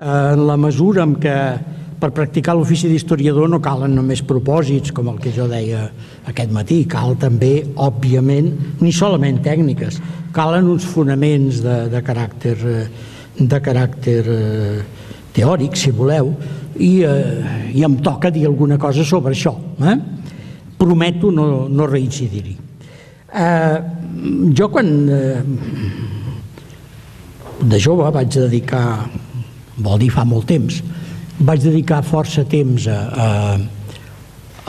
En la mesura en què per practicar l'ofici d'historiador no calen només propòsits, com el que jo deia aquest matí, cal també, òbviament, ni solament tècniques, calen uns fonaments de, de caràcter, de caràcter eh, teòric, si voleu, i, eh, i em toca dir alguna cosa sobre això. Eh? Prometo no, no reincidir-hi. Eh, jo quan eh, de jove vaig dedicar vol dir fa molt temps, vaig dedicar força temps a, a,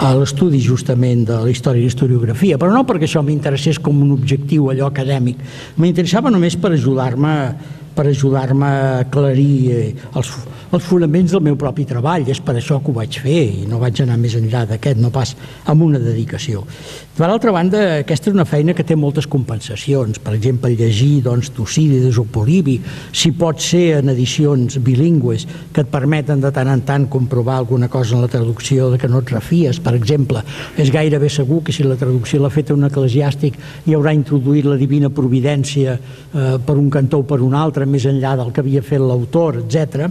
a l'estudi justament de la història i historiografia, però no perquè això m'interessés com un objectiu allò acadèmic, m'interessava només per ajudar-me per ajudar-me a aclarir eh, els, els fonaments del meu propi treball. És per això que ho vaig fer i no vaig anar més enllà d'aquest, no pas amb una dedicació. Per altra banda, aquesta és una feina que té moltes compensacions. Per exemple, llegir doncs, Tucídides o Polibi, si pot ser en edicions bilingües que et permeten de tant en tant comprovar alguna cosa en la traducció de que no et refies, per exemple, és gairebé segur que si la traducció l'ha feta un eclesiàstic i haurà introduït la divina providència eh, per un cantó o per un altre, més enllà del que havia fet l'autor, etc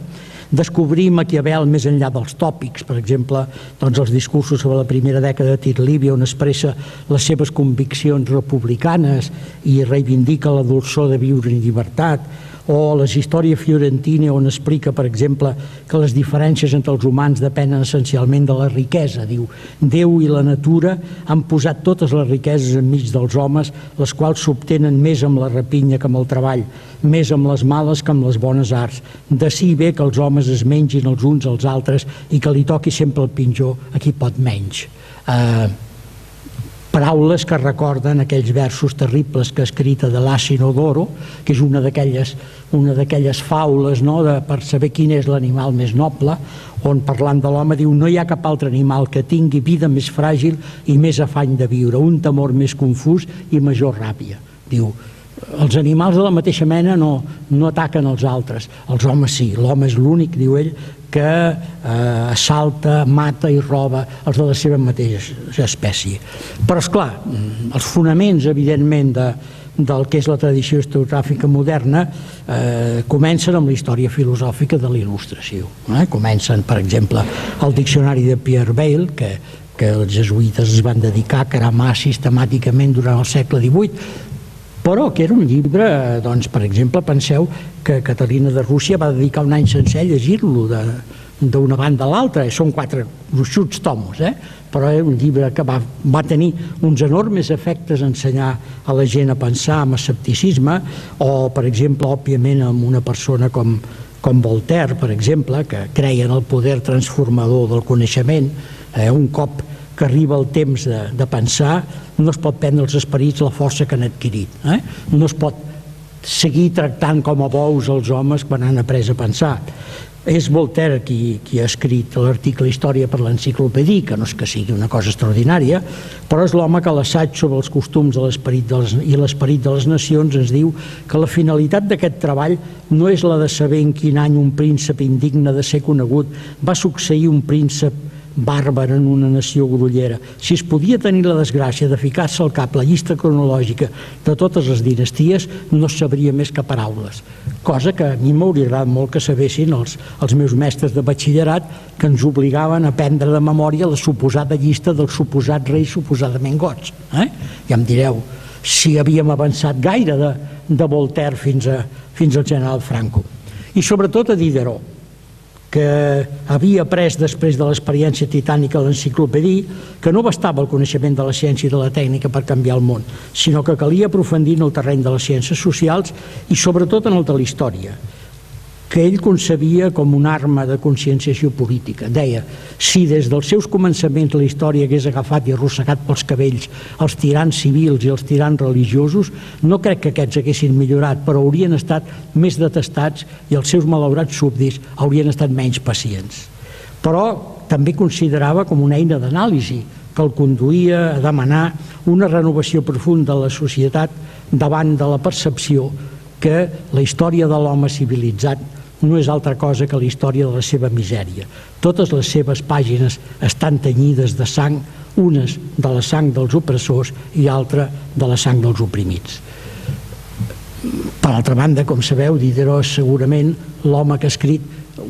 descobrir Maquiavel més enllà dels tòpics, per exemple, doncs els discursos sobre la primera dècada de Tir Líbia, on expressa les seves conviccions republicanes i reivindica la dolçor de viure en llibertat, o les històries fiorentines on explica, per exemple, que les diferències entre els humans depenen essencialment de la riquesa. Diu, Déu i la natura han posat totes les riqueses enmig dels homes, les quals s'obtenen més amb la rapinya que amb el treball, més amb les males que amb les bones arts. De si bé que els homes es mengin els uns als altres i que li toqui sempre el pinjor a qui pot menys. Eh, paraules que recorden aquells versos terribles que ha escrit de l'Asinodoro, que és una d'aquelles una d'aquelles faules no, de, per saber quin és l'animal més noble, on parlant de l'home diu no hi ha cap altre animal que tingui vida més fràgil i més afany de viure, un temor més confús i major ràbia. Diu, els animals de la mateixa mena no, no ataquen els altres, els homes sí, l'home és l'únic, diu ell, que eh, assalta, mata i roba els de la seva mateixa espècie. Però, és clar, els fonaments, evidentment, de, del que és la tradició historiogràfica moderna eh, comencen amb la història filosòfica de l'il·lustració. Eh? Comencen, per exemple, el diccionari de Pierre Bayle, que, que els jesuïtes es van dedicar a caramar sistemàticament durant el segle XVIII, però que era un llibre, doncs, per exemple, penseu que Catalina de Rússia va dedicar un any sencer a llegir-lo d'una banda a l'altra, són quatre gruixuts tomos, eh? però era un llibre que va, va tenir uns enormes efectes a ensenyar a la gent a pensar amb escepticisme, o, per exemple, òbviament, amb una persona com, com Voltaire, per exemple, que creia en el poder transformador del coneixement, eh, un cop que arriba el temps de, de pensar, no es pot prendre els esperits la força que han adquirit. Eh? No es pot seguir tractant com a bous els homes quan han après a pensar. És Voltaire qui, qui ha escrit l'article Història per l'enciclopèdia, que no és que sigui una cosa extraordinària, però és l'home que l'assaig sobre els costums de l'esperit i l'esperit de les nacions ens diu que la finalitat d'aquest treball no és la de saber en quin any un príncep indigne de ser conegut va succeir un príncep bàrbar en una nació grollera. Si es podia tenir la desgràcia de ficar-se al cap la llista cronològica de totes les dinasties, no sabria més que paraules. Cosa que a mi m'hauria agradat molt que sabessin els, els meus mestres de batxillerat que ens obligaven a prendre de memòria la suposada llista dels suposats reis suposadament gots. Eh? Ja em direu si havíem avançat gaire de, de Voltaire fins, a, fins al general Franco. I sobretot a Diderot, que havia après després de l'experiència titànica a l'enciclopèdia que no bastava el coneixement de la ciència i de la tècnica per canviar el món, sinó que calia aprofundir en el terreny de les ciències socials i sobretot en el de la història que ell concebia com una arma de conscienciació política. Deia, si des dels seus començaments la història hagués agafat i arrossegat pels cabells els tirans civils i els tirans religiosos, no crec que aquests haguessin millorat, però haurien estat més detestats i els seus malaurats súbdits haurien estat menys pacients. Però també considerava com una eina d'anàlisi que el conduïa a demanar una renovació profunda de la societat davant de la percepció que la història de l'home civilitzat no és altra cosa que la història de la seva misèria. Totes les seves pàgines estan tenyides de sang, unes de la sang dels opressors i altra de la sang dels oprimits. Per altra banda, com sabeu, Diderot és segurament l'home que ha escrit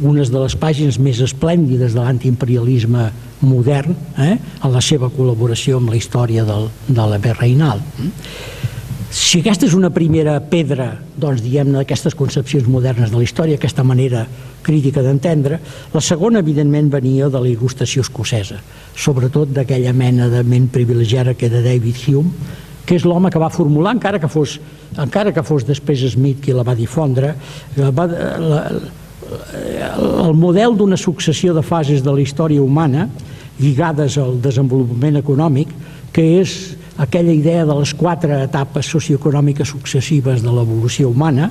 unes de les pàgines més esplèndides de l'antiimperialisme modern eh, en la seva col·laboració amb la història del, de la Reinal. Si aquesta és una primera pedra, doncs, diguem-ne, d'aquestes concepcions modernes de la història, aquesta manera crítica d'entendre, la segona, evidentment, venia de la il·lustració escocesa, sobretot d'aquella mena de ment privilegiada que era David Hume, que és l'home que va formular, encara que fos, encara que fos després Smith qui la va difondre, va, la, el model d'una successió de fases de la història humana lligades al desenvolupament econòmic, que és aquella idea de les quatre etapes socioeconòmiques successives de l'evolució humana,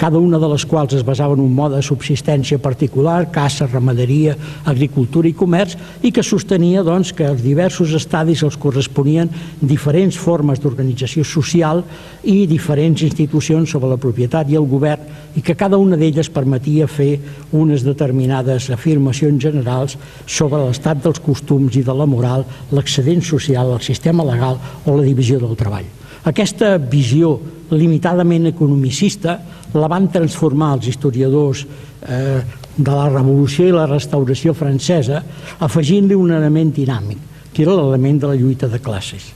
cada una de les quals es basava en un mode de subsistència particular, caça, ramaderia, agricultura i comerç, i que sostenia doncs, que els diversos estadis els corresponien diferents formes d'organització social i diferents institucions sobre la propietat i el govern, i que cada una d'elles permetia fer unes determinades afirmacions generals sobre l'estat dels costums i de la moral, l'excedent social, el sistema legal o la divisió del treball. Aquesta visió limitadament economicista la van transformar els historiadors eh, de la Revolució i la Restauració francesa afegint-li un element dinàmic, que era l'element de la lluita de classes.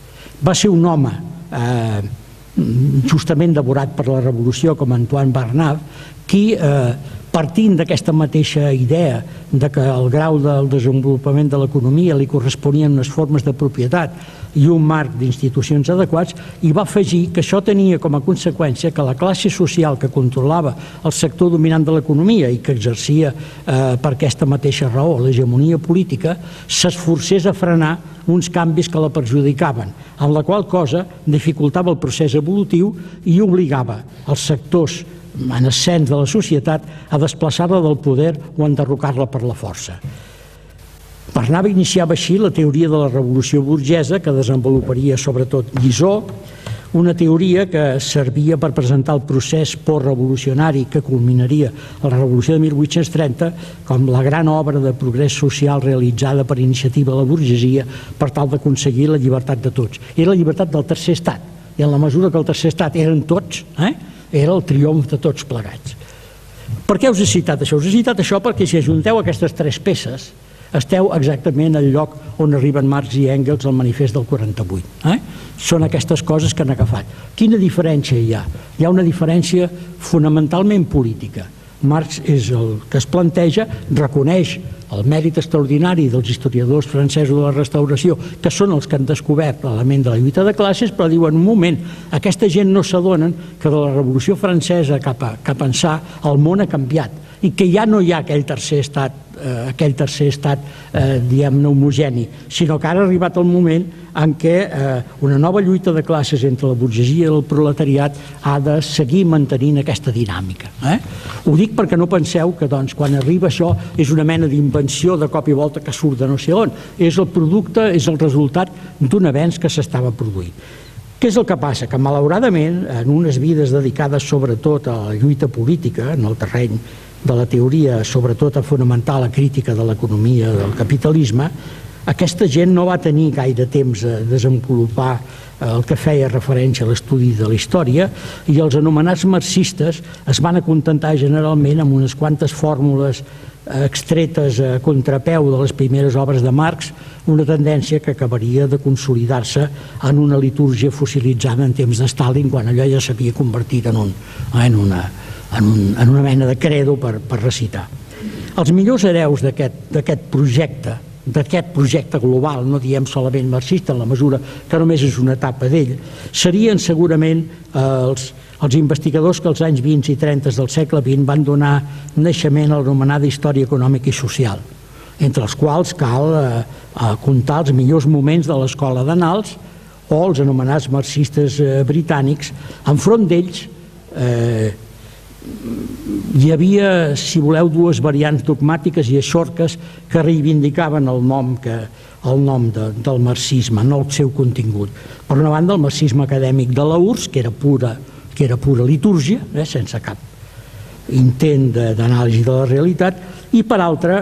Va ser un home eh, justament devorat per la Revolució com Antoine Barnave qui eh, partint d'aquesta mateixa idea de que el grau del desenvolupament de l'economia li corresponien unes formes de propietat i un marc d'institucions adequats i va afegir que això tenia com a conseqüència que la classe social que controlava el sector dominant de l'economia i que exercia eh, per aquesta mateixa raó l'hegemonia política s'esforcés a frenar uns canvis que la perjudicaven, amb la qual cosa dificultava el procés evolutiu i obligava els sectors en ascens de la societat a desplaçar-la del poder o enderrocar-la per la força. Barnava iniciava així la teoria de la revolució burgesa que desenvoluparia sobretot Guizó, una teoria que servia per presentar el procés postrevolucionari que culminaria la Revolució de 1830 com la gran obra de progrés social realitzada per iniciativa de la burgesia per tal d'aconseguir la llibertat de tots. Era la llibertat del tercer estat, i en la mesura que el tercer estat eren tots, eh, era el triomf de tots plegats. Per què us he citat això? Us he citat això perquè si ajunteu aquestes tres peces, esteu exactament al lloc on arriben Marx i Engels al manifest del 48. Eh? Són aquestes coses que han agafat. Quina diferència hi ha? Hi ha una diferència fonamentalment política. Marx és el que es planteja, reconeix el mèrit extraordinari dels historiadors francesos de la restauració, que són els que han descobert l'element de la lluita de classes, però diuen, un moment, aquesta gent no s'adonen que de la Revolució Francesa cap a, cap a ençà el món ha canviat i que ja no hi ha aquell tercer estat eh, aquell tercer estat, eh, diguem-ne, homogeni, sinó que ara ha arribat el moment en què eh, una nova lluita de classes entre la burgesia i el proletariat ha de seguir mantenint aquesta dinàmica. Eh? Ho dic perquè no penseu que doncs, quan arriba això és una mena d'invenció de cop i volta que surt de no sé on. És el producte, és el resultat d'un avenç que s'estava produint. Què és el que passa? Que malauradament, en unes vides dedicades sobretot a la lluita política, en el terreny de la teoria, sobretot a fonamentar la crítica de l'economia del capitalisme, aquesta gent no va tenir gaire temps a desenvolupar el que feia referència a l'estudi de la història i els anomenats marxistes es van acontentar generalment amb unes quantes fórmules extretes a contrapeu de les primeres obres de Marx, una tendència que acabaria de consolidar-se en una litúrgia fossilitzada en temps de Stalin quan allò ja s'havia convertit en, un, en una, en, un, en una mena de credo per, per recitar. Els millors hereus d'aquest projecte, d'aquest projecte global, no diem solament marxista, en la mesura que només és una etapa d'ell, serien segurament eh, els, els investigadors que als anys 20 i 30 del segle XX van donar naixement a l'anomenada història econòmica i social, entre els quals cal eh, eh comptar els millors moments de l'escola d'anals o els anomenats marxistes eh, britànics. Enfront d'ells eh, hi havia, si voleu, dues variants dogmàtiques i eixorques que reivindicaven el nom, que, el nom de, del marxisme, no el seu contingut. Per una banda, el marxisme acadèmic de la URSS, que era pura, que era pura litúrgia, eh, sense cap intent d'anàlisi de la realitat, i per altra,